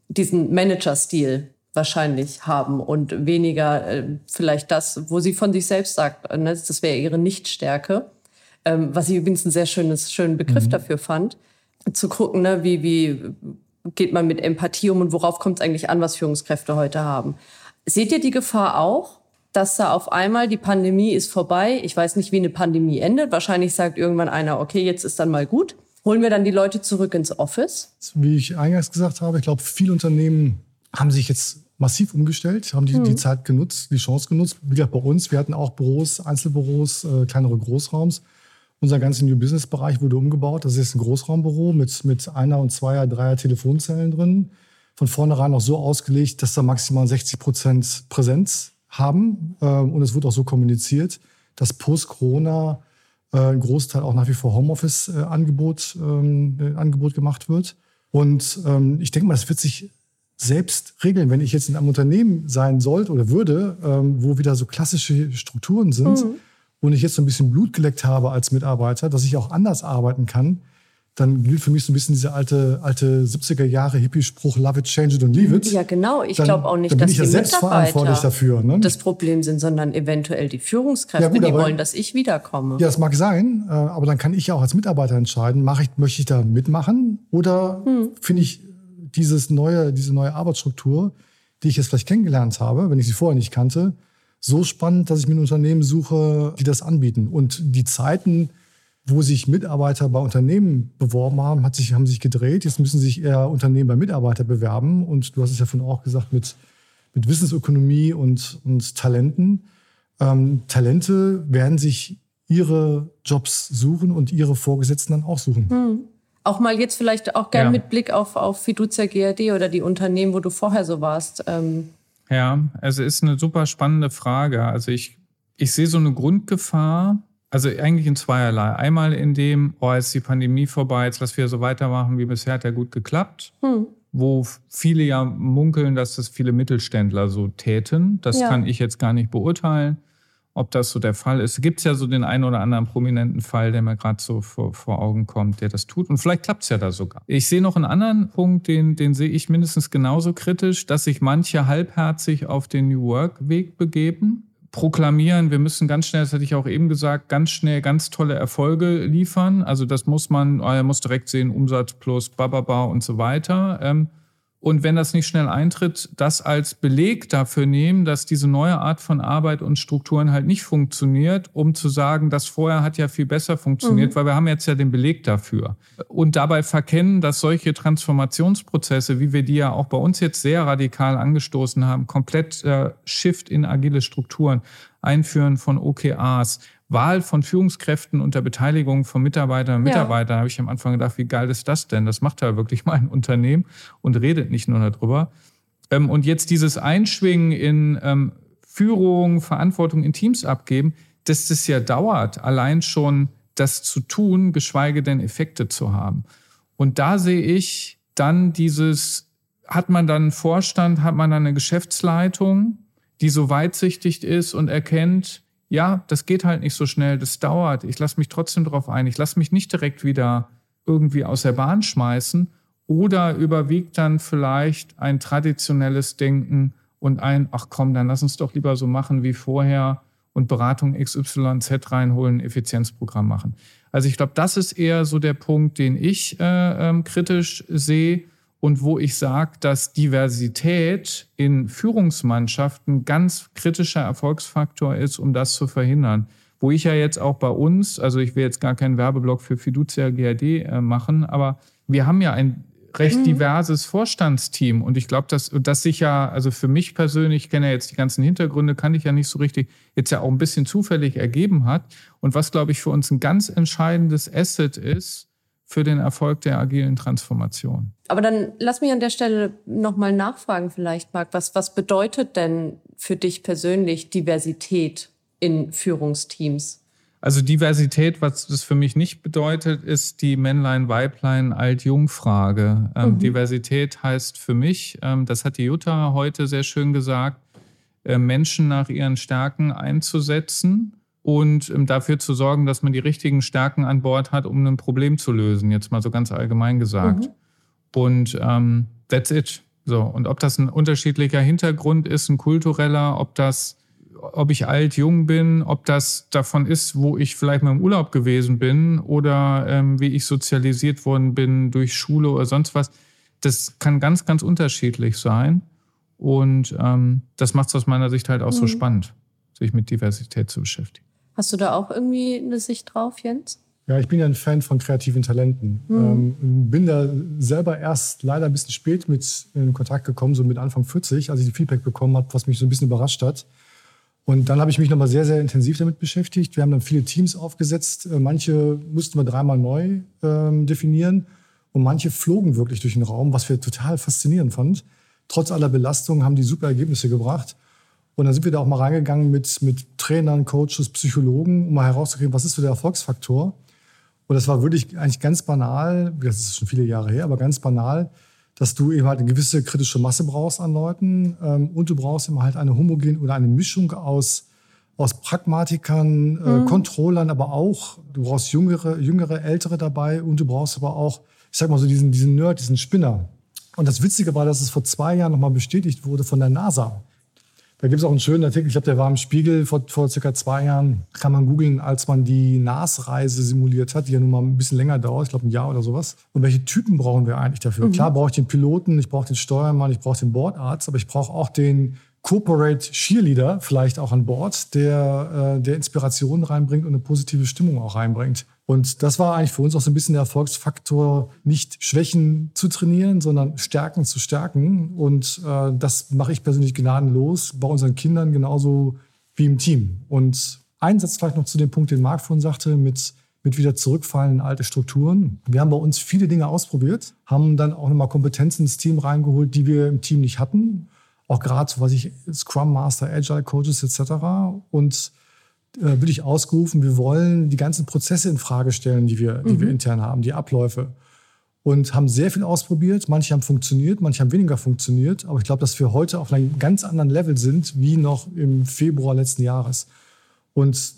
diesen Manager-Stil wahrscheinlich haben und weniger äh, vielleicht das, wo sie von sich selbst sagt, ne, das wäre ihre Nichtstärke ähm, was ich übrigens einen sehr schönes, schönen Begriff mhm. dafür fand, zu gucken, ne, wie, wie geht man mit Empathie um und worauf kommt es eigentlich an, was Führungskräfte heute haben. Seht ihr die Gefahr auch, dass da auf einmal die Pandemie ist vorbei? Ich weiß nicht, wie eine Pandemie endet. Wahrscheinlich sagt irgendwann einer, okay, jetzt ist dann mal gut. Holen wir dann die Leute zurück ins Office? Wie ich eingangs gesagt habe, ich glaube, viele Unternehmen haben sich jetzt massiv umgestellt, haben die, mhm. die Zeit genutzt, die Chance genutzt. Wie gesagt, bei uns, wir hatten auch Büros, Einzelbüros, äh, kleinere Großraums. Unser ganzer New Business Bereich wurde umgebaut. Das ist ein Großraumbüro mit, mit einer und zweier, dreier Telefonzellen drin. Von vornherein auch so ausgelegt, dass da maximal 60 Prozent Präsenz haben. Ähm, und es wurde auch so kommuniziert. dass post-Corona äh, ein Großteil auch nach wie vor Homeoffice-Angebot äh, ähm, äh, Angebot gemacht wird. Und ähm, ich denke mal, das wird sich selbst regeln, wenn ich jetzt in einem Unternehmen sein sollte oder würde, wo wieder so klassische Strukturen sind mhm. Und ich jetzt so ein bisschen Blut geleckt habe als Mitarbeiter, dass ich auch anders arbeiten kann, dann gilt für mich so ein bisschen dieser alte, alte 70er Jahre Hippie-Spruch, love it, change it und leave it. Ja, genau. Ich glaube auch nicht, dass ich ja die verantwortlich dafür, ne? das Problem sind, sondern eventuell die Führungskräfte, ja, gut, die wollen, dass ich wiederkomme. Ja, das mag sein, äh, aber dann kann ich ja auch als Mitarbeiter entscheiden, mache ich, möchte ich da mitmachen oder hm. finde ich dieses neue, diese neue Arbeitsstruktur, die ich jetzt vielleicht kennengelernt habe, wenn ich sie vorher nicht kannte, so spannend, dass ich mir ein Unternehmen suche, die das anbieten. Und die Zeiten, wo sich Mitarbeiter bei Unternehmen beworben haben, hat sich, haben sich gedreht. Jetzt müssen sich eher Unternehmen bei Mitarbeitern bewerben. Und du hast es ja vorhin auch gesagt, mit, mit Wissensökonomie und, und Talenten. Ähm, Talente werden sich ihre Jobs suchen und ihre Vorgesetzten dann auch suchen. Hm. Auch mal jetzt vielleicht auch gern ja. mit Blick auf, auf Fiducia GRD oder die Unternehmen, wo du vorher so warst. Ähm. Ja, also ist eine super spannende Frage. Also ich, ich sehe so eine Grundgefahr, also eigentlich in zweierlei. Einmal in dem, oh, jetzt ist die Pandemie vorbei, jetzt lass wir so weitermachen wie bisher, hat ja gut geklappt. Hm. Wo viele ja munkeln, dass das viele Mittelständler so täten. Das ja. kann ich jetzt gar nicht beurteilen, ob das so der Fall ist. Gibt es ja so den einen oder anderen prominenten Fall, der mir gerade so vor, vor Augen kommt, der das tut. Und vielleicht klappt es ja da sogar. Ich sehe noch einen anderen Punkt, den, den sehe ich mindestens genauso kritisch, dass sich manche halbherzig auf den New Work-Weg begeben proklamieren, wir müssen ganz schnell, das hatte ich auch eben gesagt, ganz schnell ganz tolle Erfolge liefern. Also das muss man, er muss direkt sehen, Umsatz plus bababa und so weiter. Ähm, und wenn das nicht schnell eintritt, das als Beleg dafür nehmen, dass diese neue Art von Arbeit und Strukturen halt nicht funktioniert, um zu sagen, das vorher hat ja viel besser funktioniert, mhm. weil wir haben jetzt ja den Beleg dafür. Und dabei verkennen, dass solche Transformationsprozesse, wie wir die ja auch bei uns jetzt sehr radikal angestoßen haben, komplett äh, Shift in agile Strukturen, Einführen von OKRs, Wahl von Führungskräften unter Beteiligung von Mitarbeitern und Mitarbeitern, ja. habe ich am Anfang gedacht, wie geil ist das denn? Das macht ja wirklich mal ein Unternehmen und redet nicht nur darüber. Ähm, und jetzt dieses Einschwingen in ähm, Führung, Verantwortung in Teams abgeben, dass das ja dauert, allein schon das zu tun, geschweige denn Effekte zu haben. Und da sehe ich dann dieses, hat man dann einen Vorstand, hat man dann eine Geschäftsleitung, die so weitsichtig ist und erkennt, ja, das geht halt nicht so schnell, das dauert. Ich lasse mich trotzdem darauf ein. Ich lasse mich nicht direkt wieder irgendwie aus der Bahn schmeißen oder überwiegt dann vielleicht ein traditionelles Denken und ein, ach komm, dann lass uns doch lieber so machen wie vorher und Beratung XYZ reinholen, Effizienzprogramm machen. Also ich glaube, das ist eher so der Punkt, den ich äh, ähm, kritisch sehe und wo ich sage, dass Diversität in Führungsmannschaften ganz kritischer Erfolgsfaktor ist, um das zu verhindern. Wo ich ja jetzt auch bei uns, also ich will jetzt gar keinen Werbeblock für Fiducia GRD äh, machen, aber wir haben ja ein recht mhm. diverses Vorstandsteam und ich glaube, dass das sich ja, also für mich persönlich, ich kenne ja jetzt die ganzen Hintergründe, kann ich ja nicht so richtig, jetzt ja auch ein bisschen zufällig ergeben hat und was, glaube ich, für uns ein ganz entscheidendes Asset ist, für den Erfolg der agilen Transformation. Aber dann lass mich an der Stelle nochmal nachfragen vielleicht, Marc. Was, was bedeutet denn für dich persönlich Diversität in Führungsteams? Also Diversität, was das für mich nicht bedeutet, ist die Männlein-Weiblein Alt-Jung-Frage. Ähm, mhm. Diversität heißt für mich, ähm, das hat die Jutta heute sehr schön gesagt, äh, Menschen nach ihren Stärken einzusetzen und ähm, dafür zu sorgen, dass man die richtigen Stärken an Bord hat, um ein Problem zu lösen, jetzt mal so ganz allgemein gesagt. Mhm. Und ähm, that's it. So, und ob das ein unterschiedlicher Hintergrund ist, ein kultureller, ob das, ob ich alt, jung bin, ob das davon ist, wo ich vielleicht mal im Urlaub gewesen bin oder ähm, wie ich sozialisiert worden bin durch Schule oder sonst was, das kann ganz, ganz unterschiedlich sein. Und ähm, das macht es aus meiner Sicht halt auch mhm. so spannend, sich mit Diversität zu beschäftigen. Hast du da auch irgendwie eine Sicht drauf, Jens? Ja, ich bin ja ein Fan von kreativen Talenten. Mhm. Ähm, bin da selber erst leider ein bisschen spät mit in Kontakt gekommen, so mit Anfang 40, als ich ein Feedback bekommen habe, was mich so ein bisschen überrascht hat. Und dann habe ich mich nochmal sehr, sehr intensiv damit beschäftigt. Wir haben dann viele Teams aufgesetzt. Äh, manche mussten wir dreimal neu ähm, definieren und manche flogen wirklich durch den Raum, was wir total faszinierend fanden. Trotz aller Belastung haben die super Ergebnisse gebracht. Und dann sind wir da auch mal reingegangen mit, mit Trainern, Coaches, Psychologen, um mal herauszukriegen, was ist so der Erfolgsfaktor. Und das war wirklich eigentlich ganz banal, das ist schon viele Jahre her, aber ganz banal, dass du eben halt eine gewisse kritische Masse brauchst an Leuten ähm, und du brauchst immer halt eine homogene oder eine Mischung aus, aus Pragmatikern, äh, mhm. Controllern, aber auch, du brauchst jüngere, jüngere, ältere dabei und du brauchst aber auch, ich sag mal so, diesen, diesen Nerd, diesen Spinner. Und das Witzige war, dass es vor zwei Jahren nochmal bestätigt wurde von der NASA. Da gibt es auch einen schönen Artikel, ich glaube, der war im Spiegel vor, vor circa zwei Jahren, kann man googeln, als man die NAS-Reise simuliert hat, die ja nun mal ein bisschen länger dauert, ich glaube ein Jahr oder sowas. Und welche Typen brauchen wir eigentlich dafür? Mhm. Klar brauche ich den Piloten, ich brauche den Steuermann, ich brauche den Bordarzt, aber ich brauche auch den Corporate Cheerleader vielleicht auch an Bord, der, äh, der Inspiration reinbringt und eine positive Stimmung auch reinbringt. Und das war eigentlich für uns auch so ein bisschen der Erfolgsfaktor, nicht Schwächen zu trainieren, sondern Stärken zu stärken. Und äh, das mache ich persönlich gnadenlos bei unseren Kindern genauso wie im Team. Und ein Satz vielleicht noch zu dem Punkt, den Marc vorhin sagte, mit, mit wieder zurückfallen in alte Strukturen. Wir haben bei uns viele Dinge ausprobiert, haben dann auch nochmal Kompetenzen ins Team reingeholt, die wir im Team nicht hatten. Auch gerade, was ich, Scrum Master, Agile Coaches etc. Und äh, wirklich ausgerufen, wir wollen die ganzen Prozesse in Frage stellen, die wir, die wir mhm. intern haben, die Abläufe. Und haben sehr viel ausprobiert. Manche haben funktioniert, manche haben weniger funktioniert. Aber ich glaube, dass wir heute auf einem ganz anderen Level sind, wie noch im Februar letzten Jahres. Und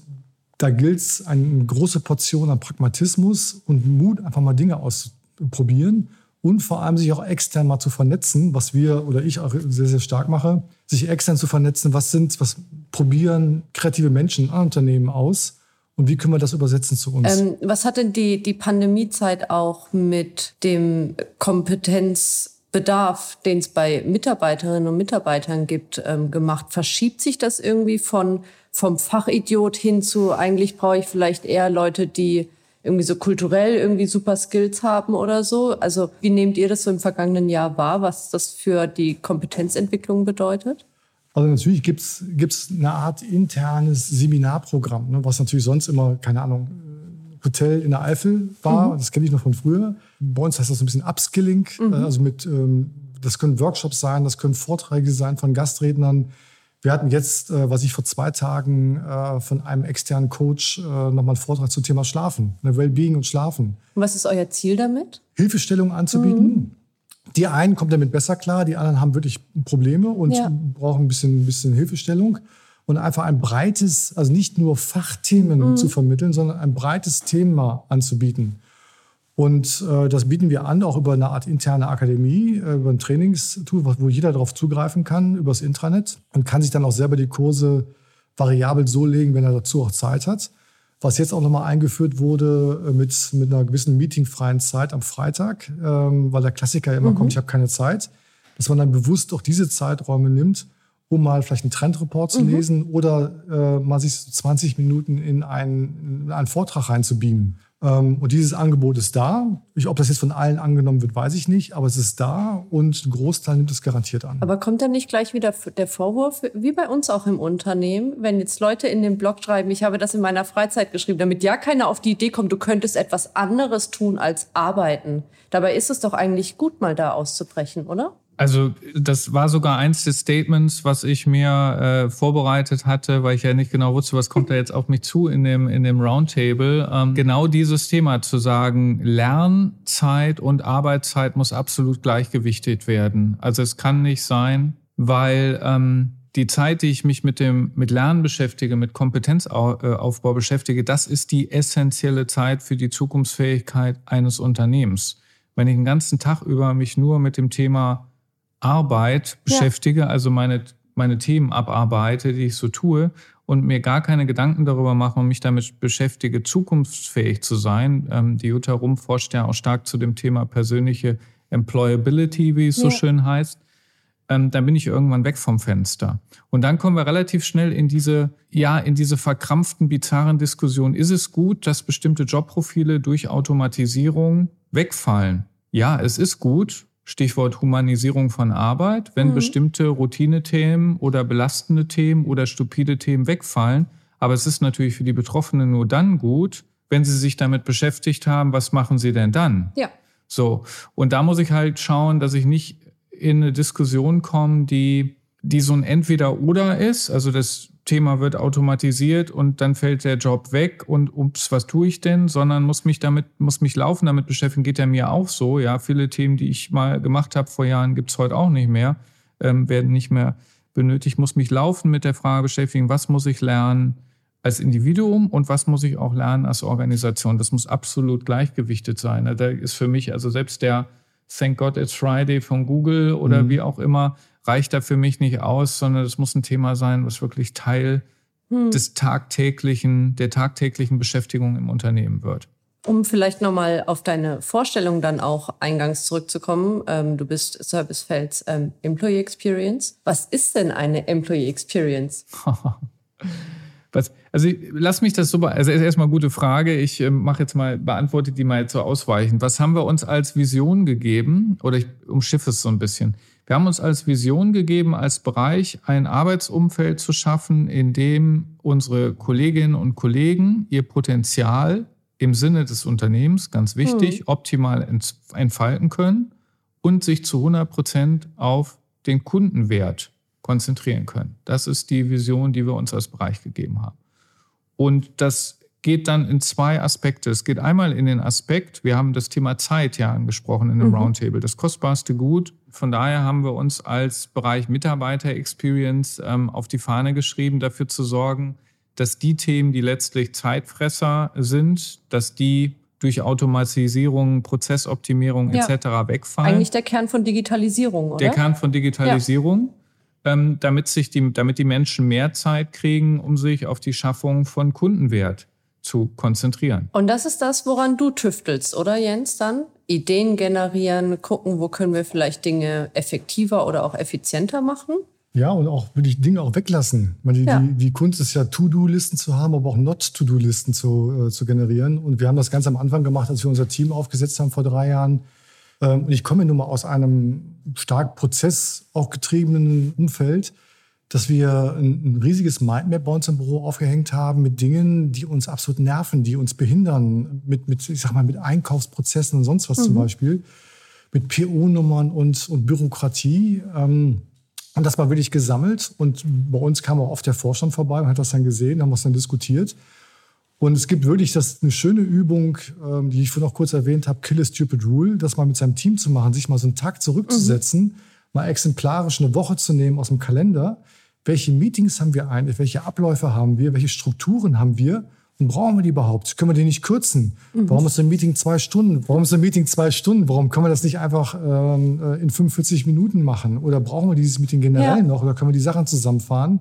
da gilt es eine große Portion an Pragmatismus und Mut, einfach mal Dinge auszuprobieren und vor allem sich auch extern mal zu vernetzen, was wir oder ich auch sehr, sehr stark mache, sich extern zu vernetzen, was sind, was probieren kreative Menschen an Unternehmen aus und wie können wir das übersetzen zu uns? Ähm, was hat denn die, die Pandemiezeit auch mit dem Kompetenzbedarf, den es bei Mitarbeiterinnen und Mitarbeitern gibt, ähm, gemacht? Verschiebt sich das irgendwie von, vom Fachidiot hin zu, eigentlich brauche ich vielleicht eher Leute, die irgendwie so kulturell irgendwie super Skills haben oder so. Also wie nehmt ihr das so im vergangenen Jahr wahr, was das für die Kompetenzentwicklung bedeutet? Also natürlich gibt es eine Art internes Seminarprogramm, ne, was natürlich sonst immer, keine Ahnung, Hotel in der Eifel war. Mhm. Das kenne ich noch von früher. Bei uns heißt das so ein bisschen Upskilling. Mhm. Also mit, ähm, das können Workshops sein, das können Vorträge sein von Gastrednern wir hatten jetzt, äh, was ich vor zwei Tagen äh, von einem externen Coach äh, nochmal einen Vortrag zum Thema Schlafen, ne, Wellbeing und Schlafen. Und was ist euer Ziel damit? Hilfestellung anzubieten. Mhm. Die einen kommen damit besser klar, die anderen haben wirklich Probleme und ja. brauchen ein bisschen, ein bisschen Hilfestellung. Und einfach ein breites, also nicht nur Fachthemen mhm. zu vermitteln, sondern ein breites Thema anzubieten. Und äh, das bieten wir an, auch über eine Art interne Akademie, äh, über ein Trainingstool, wo jeder darauf zugreifen kann, übers Intranet und kann sich dann auch selber die Kurse variabel so legen, wenn er dazu auch Zeit hat. Was jetzt auch nochmal eingeführt wurde äh, mit, mit einer gewissen meetingfreien Zeit am Freitag, ähm, weil der Klassiker immer mhm. kommt, ich habe keine Zeit, dass man dann bewusst auch diese Zeiträume nimmt, um mal vielleicht einen Trendreport zu mhm. lesen oder äh, mal sich 20 Minuten in einen, in einen Vortrag reinzubeamen. Ähm, und dieses Angebot ist da. Ich, ob das jetzt von allen angenommen wird, weiß ich nicht, aber es ist da und ein Großteil nimmt es garantiert an. Aber kommt dann nicht gleich wieder der Vorwurf, wie bei uns auch im Unternehmen, wenn jetzt Leute in den Blog schreiben, ich habe das in meiner Freizeit geschrieben, damit ja keiner auf die Idee kommt, du könntest etwas anderes tun als arbeiten. Dabei ist es doch eigentlich gut, mal da auszubrechen, oder? Also das war sogar eins des Statements, was ich mir äh, vorbereitet hatte, weil ich ja nicht genau wusste, was kommt da jetzt auf mich zu in dem, in dem Roundtable. Ähm, genau dieses Thema zu sagen, Lernzeit und Arbeitszeit muss absolut gleichgewichtet werden. Also es kann nicht sein, weil ähm, die Zeit, die ich mich mit dem mit Lernen beschäftige, mit Kompetenzaufbau beschäftige, das ist die essentielle Zeit für die Zukunftsfähigkeit eines Unternehmens. Wenn ich den ganzen Tag über mich nur mit dem Thema Arbeit beschäftige, ja. also meine, meine Themen abarbeite, die ich so tue und mir gar keine Gedanken darüber mache und mich damit beschäftige, zukunftsfähig zu sein. Ähm, die Jutta Rum forscht ja auch stark zu dem Thema persönliche Employability, wie es ja. so schön heißt. Ähm, dann bin ich irgendwann weg vom Fenster. Und dann kommen wir relativ schnell in diese, ja, in diese verkrampften, bizarren Diskussionen. Ist es gut, dass bestimmte Jobprofile durch Automatisierung wegfallen? Ja, es ist gut, Stichwort Humanisierung von Arbeit, wenn mhm. bestimmte Routinethemen oder belastende Themen oder stupide Themen wegfallen. Aber es ist natürlich für die Betroffenen nur dann gut, wenn sie sich damit beschäftigt haben, was machen sie denn dann? Ja. So. Und da muss ich halt schauen, dass ich nicht in eine Diskussion komme, die die so ein Entweder-Oder ist. Also das Thema wird automatisiert und dann fällt der Job weg und ups, was tue ich denn? Sondern muss mich damit, muss mich laufen damit beschäftigen, geht ja mir auch so. Ja, viele Themen, die ich mal gemacht habe vor Jahren, gibt es heute auch nicht mehr, ähm, werden nicht mehr benötigt, muss mich laufen mit der Frage beschäftigen, was muss ich lernen als Individuum und was muss ich auch lernen als Organisation. Das muss absolut gleichgewichtet sein. Da ist für mich, also selbst der Thank God It's Friday von Google oder mhm. wie auch immer, reicht da für mich nicht aus, sondern es muss ein Thema sein, was wirklich Teil mhm. des tagtäglichen, der tagtäglichen Beschäftigung im Unternehmen wird. Um vielleicht nochmal auf deine Vorstellung dann auch eingangs zurückzukommen. Ähm, du bist Servicefelds ähm, Employee Experience. Was ist denn eine Employee Experience? Was, also lass mich das so, also erstmal gute Frage. Ich äh, mache jetzt mal, beantworte die mal so ausweichend. Was haben wir uns als Vision gegeben? Oder ich umschiffe es so ein bisschen. Wir haben uns als Vision gegeben, als Bereich ein Arbeitsumfeld zu schaffen, in dem unsere Kolleginnen und Kollegen ihr Potenzial im Sinne des Unternehmens, ganz wichtig, mhm. optimal entfalten können und sich zu 100 Prozent auf den Kundenwert konzentrieren können. Das ist die Vision, die wir uns als Bereich gegeben haben. Und das geht dann in zwei Aspekte. Es geht einmal in den Aspekt, wir haben das Thema Zeit ja angesprochen in dem mhm. Roundtable, das kostbarste Gut. Von daher haben wir uns als Bereich Mitarbeiter-Experience ähm, auf die Fahne geschrieben, dafür zu sorgen, dass die Themen, die letztlich Zeitfresser sind, dass die durch Automatisierung, Prozessoptimierung ja. etc. wegfallen. Eigentlich der Kern von Digitalisierung, oder? Der Kern von Digitalisierung. Ja. Ähm, damit, sich die, damit die Menschen mehr Zeit kriegen, um sich auf die Schaffung von Kundenwert zu konzentrieren. Und das ist das, woran du tüftelst, oder Jens, dann? Ideen generieren, gucken, wo können wir vielleicht Dinge effektiver oder auch effizienter machen? Ja, und auch wirklich Dinge auch weglassen. Meine, ja. die, die, Kunst ist ja To-Do-Listen zu haben, aber auch Not-To-Do-Listen zu, äh, zu generieren. Und wir haben das ganz am Anfang gemacht, als wir unser Team aufgesetzt haben vor drei Jahren. Ähm, und ich komme nun mal aus einem stark Prozess auch getriebenen Umfeld dass wir ein, ein, riesiges Mindmap bei uns im Büro aufgehängt haben mit Dingen, die uns absolut nerven, die uns behindern, mit, mit ich sag mal, mit Einkaufsprozessen und sonst was mhm. zum Beispiel, mit PO-Nummern und, und Bürokratie. Ähm, und das war wirklich gesammelt. Und bei uns kam auch oft der Vorstand vorbei und hat das dann gesehen, haben wir es dann diskutiert. Und es gibt wirklich das eine schöne Übung, ähm, die ich vorhin noch kurz erwähnt habe, Kill a Stupid Rule, das mal mit seinem Team zu machen, sich mal so einen Tag zurückzusetzen, mhm. mal exemplarisch eine Woche zu nehmen aus dem Kalender welche Meetings haben wir eigentlich, welche Abläufe haben wir, welche Strukturen haben wir und brauchen wir die überhaupt? Können wir die nicht kürzen? Mhm. Warum ist ein Meeting zwei Stunden? Warum ist ein Meeting zwei Stunden? Warum können wir das nicht einfach ähm, äh, in 45 Minuten machen? Oder brauchen wir dieses Meeting generell ja. noch? Oder können wir die Sachen zusammenfahren?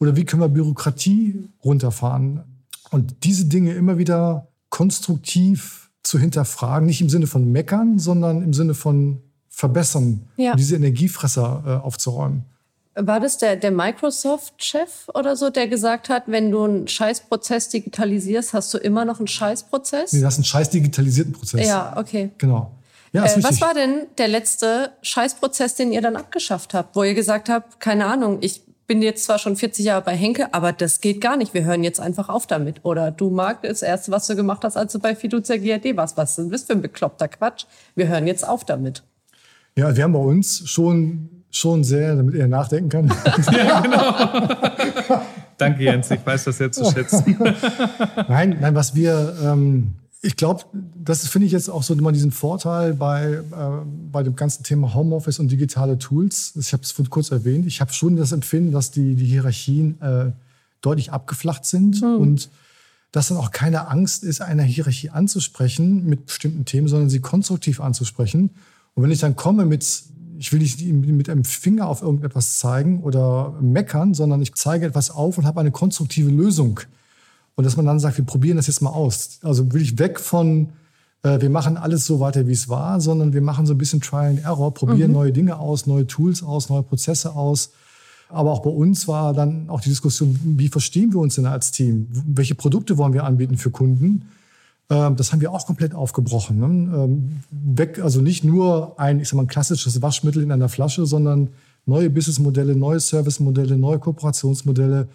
Oder wie können wir Bürokratie runterfahren? Und diese Dinge immer wieder konstruktiv zu hinterfragen, nicht im Sinne von meckern, sondern im Sinne von verbessern, ja. diese Energiefresser äh, aufzuräumen. War das der, der Microsoft-Chef oder so, der gesagt hat, wenn du einen Scheißprozess digitalisierst, hast du immer noch einen Scheißprozess? Nee, du hast einen scheiß digitalisierten Prozess. Ja, okay. Genau. Ja, äh, was war denn der letzte Scheißprozess, den ihr dann abgeschafft habt, wo ihr gesagt habt, keine Ahnung, ich bin jetzt zwar schon 40 Jahre bei Henke, aber das geht gar nicht. Wir hören jetzt einfach auf damit. Oder du, Marc, das Erste, was du gemacht hast, als du bei Fiducia GRD warst. Was bist für ein bekloppter Quatsch? Wir hören jetzt auf damit. Ja, wir haben bei uns schon schon sehr, damit er nachdenken kann. ja, genau. Danke, Jens. Ich weiß das jetzt zu schätzen. nein, nein, was wir, ähm, ich glaube, das finde ich jetzt auch so immer diesen Vorteil bei, äh, bei dem ganzen Thema Homeoffice und digitale Tools. Ich habe es kurz erwähnt. Ich habe schon das Empfinden, dass die, die Hierarchien äh, deutlich abgeflacht sind mhm. und dass dann auch keine Angst ist, eine Hierarchie anzusprechen mit bestimmten Themen, sondern sie konstruktiv anzusprechen. Und wenn ich dann komme mit ich will nicht mit einem Finger auf irgendetwas zeigen oder meckern, sondern ich zeige etwas auf und habe eine konstruktive Lösung. Und dass man dann sagt, wir probieren das jetzt mal aus. Also will ich weg von, äh, wir machen alles so weiter, wie es war, sondern wir machen so ein bisschen Trial and Error, probieren mhm. neue Dinge aus, neue Tools aus, neue Prozesse aus. Aber auch bei uns war dann auch die Diskussion, wie verstehen wir uns denn als Team? Welche Produkte wollen wir anbieten für Kunden? Ähm, das haben wir auch komplett aufgebrochen. Ne? Ähm, weg, also nicht nur ein, ich sag mal, ein klassisches Waschmittel in einer Flasche, sondern neue Businessmodelle, neue Servicemodelle, neue Kooperationsmodelle.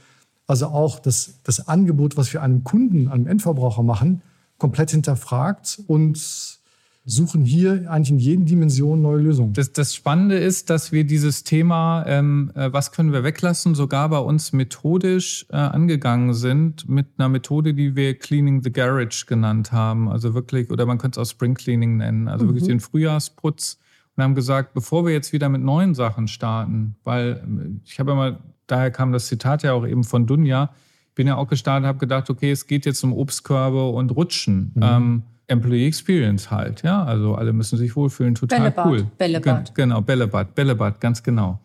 Also auch das, das Angebot, was wir einem Kunden, einem Endverbraucher machen, komplett hinterfragt und suchen hier eigentlich in jeden Dimensionen neue Lösungen. Das, das Spannende ist, dass wir dieses Thema, ähm, äh, was können wir weglassen, sogar bei uns methodisch äh, angegangen sind mit einer Methode, die wir Cleaning the Garage genannt haben. Also wirklich, oder man könnte es auch Spring Cleaning nennen, also mhm. wirklich den Frühjahrsputz. Und haben gesagt, bevor wir jetzt wieder mit neuen Sachen starten, weil äh, ich habe immer, daher kam das Zitat ja auch eben von Dunja, bin ja auch gestartet, habe gedacht, okay, es geht jetzt um Obstkörbe und Rutschen. Mhm. Ähm, Employee Experience halt, ja. Also alle müssen sich wohlfühlen, total Bällebad, cool. Bällebad. Genau, Bällebad, Bällebad, ganz genau.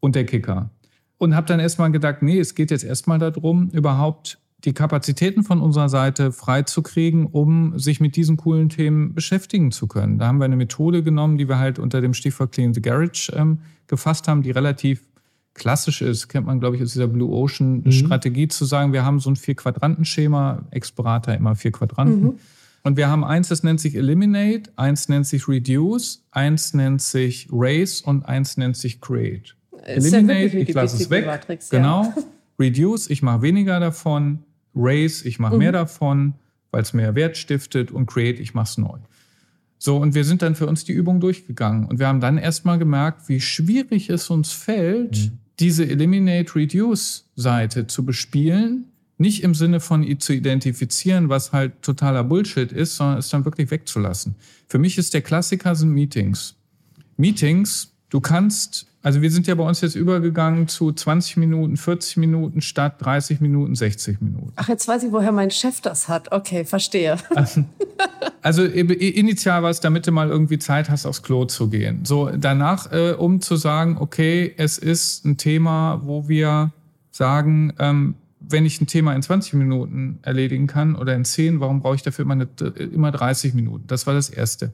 Und der Kicker. Und habe dann erstmal gedacht, nee, es geht jetzt erstmal darum, überhaupt die Kapazitäten von unserer Seite freizukriegen, um sich mit diesen coolen Themen beschäftigen zu können. Da haben wir eine Methode genommen, die wir halt unter dem Stichwort Clean the Garage ähm, gefasst haben, die relativ klassisch ist, kennt man, glaube ich, aus dieser Blue Ocean mhm. Strategie zu sagen, wir haben so ein Vier-Quadranten-Schema, Ex-Berater immer vier Quadranten. Mhm. Und wir haben eins, das nennt sich Eliminate, eins nennt sich Reduce, eins nennt sich Raise und eins nennt sich Create. Eliminate, ja ich lasse es weg. Matrix, genau. Ja. Reduce, ich mache weniger davon. Raise, ich mache mhm. mehr davon, weil es mehr Wert stiftet. Und Create, ich mache es neu. So, und wir sind dann für uns die Übung durchgegangen. Und wir haben dann erstmal gemerkt, wie schwierig es uns fällt, mhm. diese Eliminate Reduce Seite zu bespielen nicht im Sinne von zu identifizieren, was halt totaler Bullshit ist, sondern es dann wirklich wegzulassen. Für mich ist der Klassiker sind Meetings. Meetings, du kannst, also wir sind ja bei uns jetzt übergegangen zu 20 Minuten, 40 Minuten statt 30 Minuten, 60 Minuten. Ach, jetzt weiß ich, woher mein Chef das hat. Okay, verstehe. Also initial war es, damit du mal irgendwie Zeit hast, aufs Klo zu gehen. So, danach, äh, um zu sagen, okay, es ist ein Thema, wo wir sagen, ähm, wenn ich ein Thema in 20 Minuten erledigen kann oder in 10, warum brauche ich dafür immer, eine, immer 30 Minuten? Das war das Erste.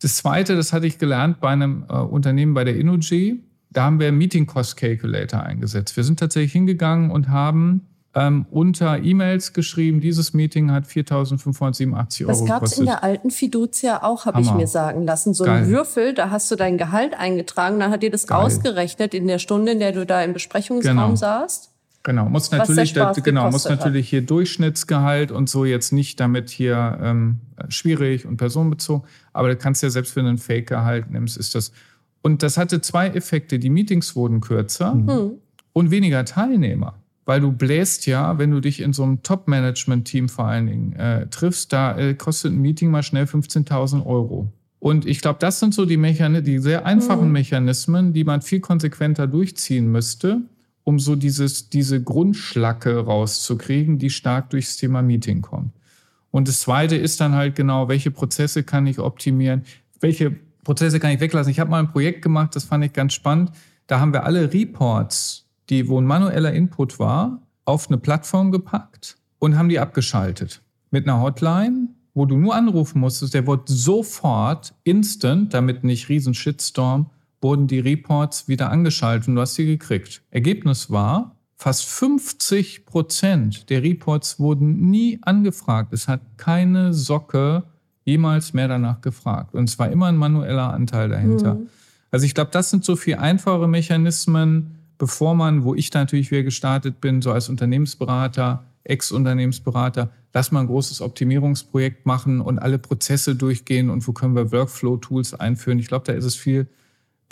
Das Zweite, das hatte ich gelernt bei einem äh, Unternehmen bei der Innogy. Da haben wir einen Meeting Cost Calculator eingesetzt. Wir sind tatsächlich hingegangen und haben ähm, unter E-Mails geschrieben, dieses Meeting hat 4.587 Euro Das gab es in der alten Fiducia auch, habe ich mir sagen lassen. So ein Würfel, da hast du dein Gehalt eingetragen, dann hat dir das Geil. ausgerechnet in der Stunde, in der du da im Besprechungsraum genau. saßt. Genau, muss natürlich, da, genau, muss natürlich hier Durchschnittsgehalt und so jetzt nicht damit hier ähm, schwierig und personenbezogen, aber du kannst ja selbst wenn du einen Fake-Gehalt nimmst, ist das. Und das hatte zwei Effekte. Die Meetings wurden kürzer mhm. und weniger Teilnehmer. Weil du bläst ja, wenn du dich in so einem Top-Management-Team vor allen Dingen äh, triffst, da äh, kostet ein Meeting mal schnell 15.000 Euro. Und ich glaube, das sind so die, Mechan die sehr einfachen mhm. Mechanismen, die man viel konsequenter durchziehen müsste um so dieses, diese Grundschlacke rauszukriegen, die stark durchs Thema Meeting kommt. Und das Zweite ist dann halt genau, welche Prozesse kann ich optimieren, welche Prozesse kann ich weglassen. Ich habe mal ein Projekt gemacht, das fand ich ganz spannend. Da haben wir alle Reports, die, wo ein manueller Input war, auf eine Plattform gepackt und haben die abgeschaltet. Mit einer Hotline, wo du nur anrufen musstest, der wird sofort, instant, damit nicht riesen Shitstorm, wurden die Reports wieder angeschaltet und du hast sie gekriegt. Ergebnis war, fast 50 Prozent der Reports wurden nie angefragt. Es hat keine Socke jemals mehr danach gefragt. Und es war immer ein manueller Anteil dahinter. Mhm. Also ich glaube, das sind so viel einfache Mechanismen, bevor man, wo ich natürlich wieder gestartet bin, so als Unternehmensberater, Ex-Unternehmensberater, lass mal ein großes Optimierungsprojekt machen und alle Prozesse durchgehen und wo können wir Workflow-Tools einführen. Ich glaube, da ist es viel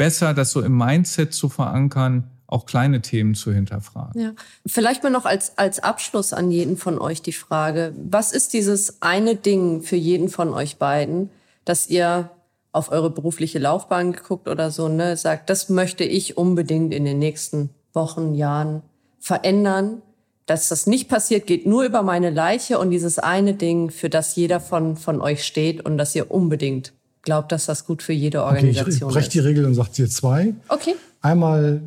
besser, das so im Mindset zu verankern, auch kleine Themen zu hinterfragen. Ja. Vielleicht mal noch als, als Abschluss an jeden von euch die Frage, was ist dieses eine Ding für jeden von euch beiden, dass ihr auf eure berufliche Laufbahn geguckt oder so, ne, sagt, das möchte ich unbedingt in den nächsten Wochen, Jahren verändern. Dass das nicht passiert, geht nur über meine Leiche und dieses eine Ding, für das jeder von, von euch steht und das ihr unbedingt glaubt, dass das gut für jede Organisation okay, ich breche die Regel und sage dir zwei. Okay. Einmal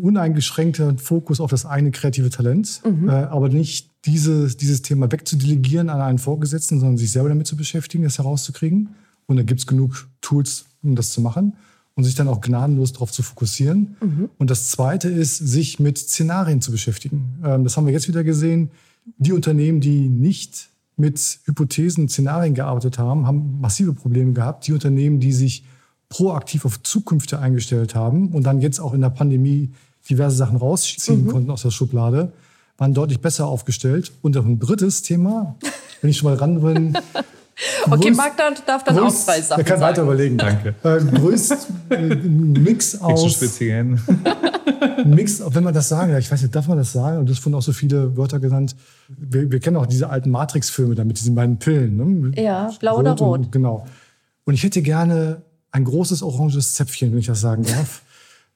uneingeschränkter Fokus auf das eigene kreative Talent, mhm. äh, aber nicht dieses, dieses Thema wegzudelegieren an einen Vorgesetzten, sondern sich selber damit zu beschäftigen, das herauszukriegen. Und da gibt es genug Tools, um das zu machen und sich dann auch gnadenlos darauf zu fokussieren. Mhm. Und das Zweite ist, sich mit Szenarien zu beschäftigen. Ähm, das haben wir jetzt wieder gesehen. Die Unternehmen, die nicht mit Hypothesen, Szenarien gearbeitet haben, haben massive Probleme gehabt. Die Unternehmen, die sich proaktiv auf Zukünfte eingestellt haben und dann jetzt auch in der Pandemie diverse Sachen rausziehen mhm. konnten aus der Schublade, waren deutlich besser aufgestellt. Und ein drittes Thema, wenn ich schon mal ran bin, Okay, Marc darf dann größt, auch zwei Sachen Er kann sagen. weiter überlegen. Danke. Äh, größt äh, Mix aus... Ein Mix, wenn man das sagen darf, ich weiß nicht, darf man das sagen? Und hast vorhin auch so viele Wörter genannt. Wir, wir kennen auch diese alten Matrix-Filme da mit diesen beiden Pillen. Ne? Ja, blau rot oder rot. Und, genau. Und ich hätte gerne ein großes oranges Zäpfchen, wenn ich das sagen darf,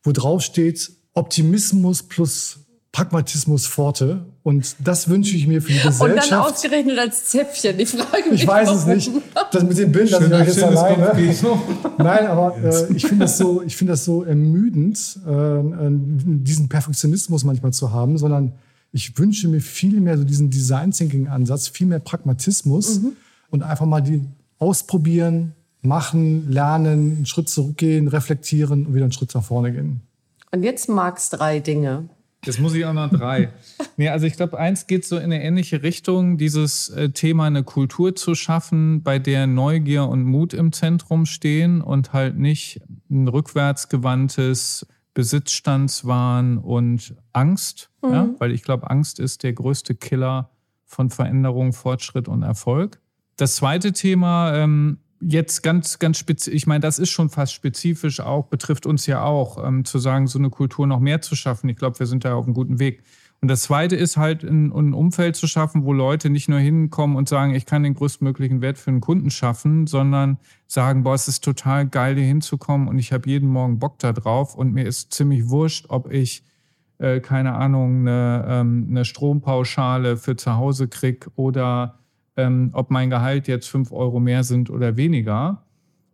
wo drauf steht Optimismus plus Pragmatismus Forte. Und das wünsche ich mir für die Gesellschaft. Und dann ausgerechnet als Zäpfchen. Die Frage Ich weiß warum. es nicht. Das mit den Bildern sind jetzt alleine. Nein, aber äh, ich finde das so, ich finde das so ermüdend, äh, diesen Perfektionismus manchmal zu haben, sondern ich wünsche mir viel mehr so diesen Design Thinking Ansatz, viel mehr Pragmatismus mhm. und einfach mal die ausprobieren, machen, lernen, einen Schritt zurückgehen, reflektieren und wieder einen Schritt nach vorne gehen. Und jetzt magst drei Dinge. Jetzt muss ich auch noch drei. nee, also ich glaube, eins geht so in eine ähnliche Richtung, dieses äh, Thema eine Kultur zu schaffen, bei der Neugier und Mut im Zentrum stehen und halt nicht ein rückwärtsgewandtes Besitzstandswahn und Angst, mhm. ja? weil ich glaube, Angst ist der größte Killer von Veränderung, Fortschritt und Erfolg. Das zweite Thema, ähm, jetzt ganz, ganz spezifisch, ich meine, das ist schon fast spezifisch auch, betrifft uns ja auch, ähm, zu sagen, so eine Kultur noch mehr zu schaffen. Ich glaube, wir sind da auf einem guten Weg. Und das Zweite ist halt, ein, ein, Umfeld zu schaffen, wo Leute nicht nur hinkommen und sagen, ich kann den größtmöglichen Wert für einen Kunden schaffen, sondern sagen, boah, es ist total geil, hier hinzukommen und ich habe jeden Morgen Bock da drauf und mir ist ziemlich wurscht, ob ich, äh, keine Ahnung, eine, ähm, eine Strompauschale für zu Hause krieg oder ähm, ob mein Gehalt jetzt fünf Euro mehr sind oder weniger.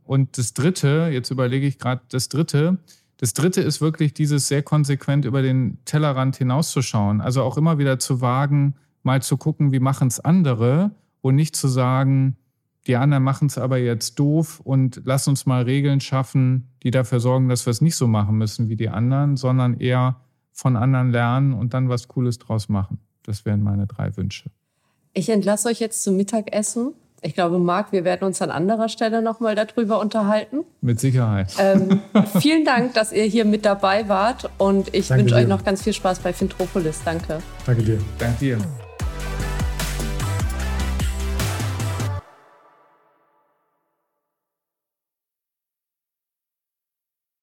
Und das Dritte, jetzt überlege ich gerade das Dritte, das Dritte ist wirklich dieses sehr konsequent über den Tellerrand hinauszuschauen. Also auch immer wieder zu wagen, mal zu gucken, wie machen es andere und nicht zu sagen, die anderen machen es aber jetzt doof und lass uns mal Regeln schaffen, die dafür sorgen, dass wir es nicht so machen müssen wie die anderen, sondern eher von anderen lernen und dann was Cooles draus machen. Das wären meine drei Wünsche. Ich entlasse euch jetzt zum Mittagessen. Ich glaube, Marc, wir werden uns an anderer Stelle nochmal darüber unterhalten. Mit Sicherheit. Ähm, vielen Dank, dass ihr hier mit dabei wart und ich wünsche euch noch ganz viel Spaß bei Fintropolis. Danke. Danke dir. Danke dir.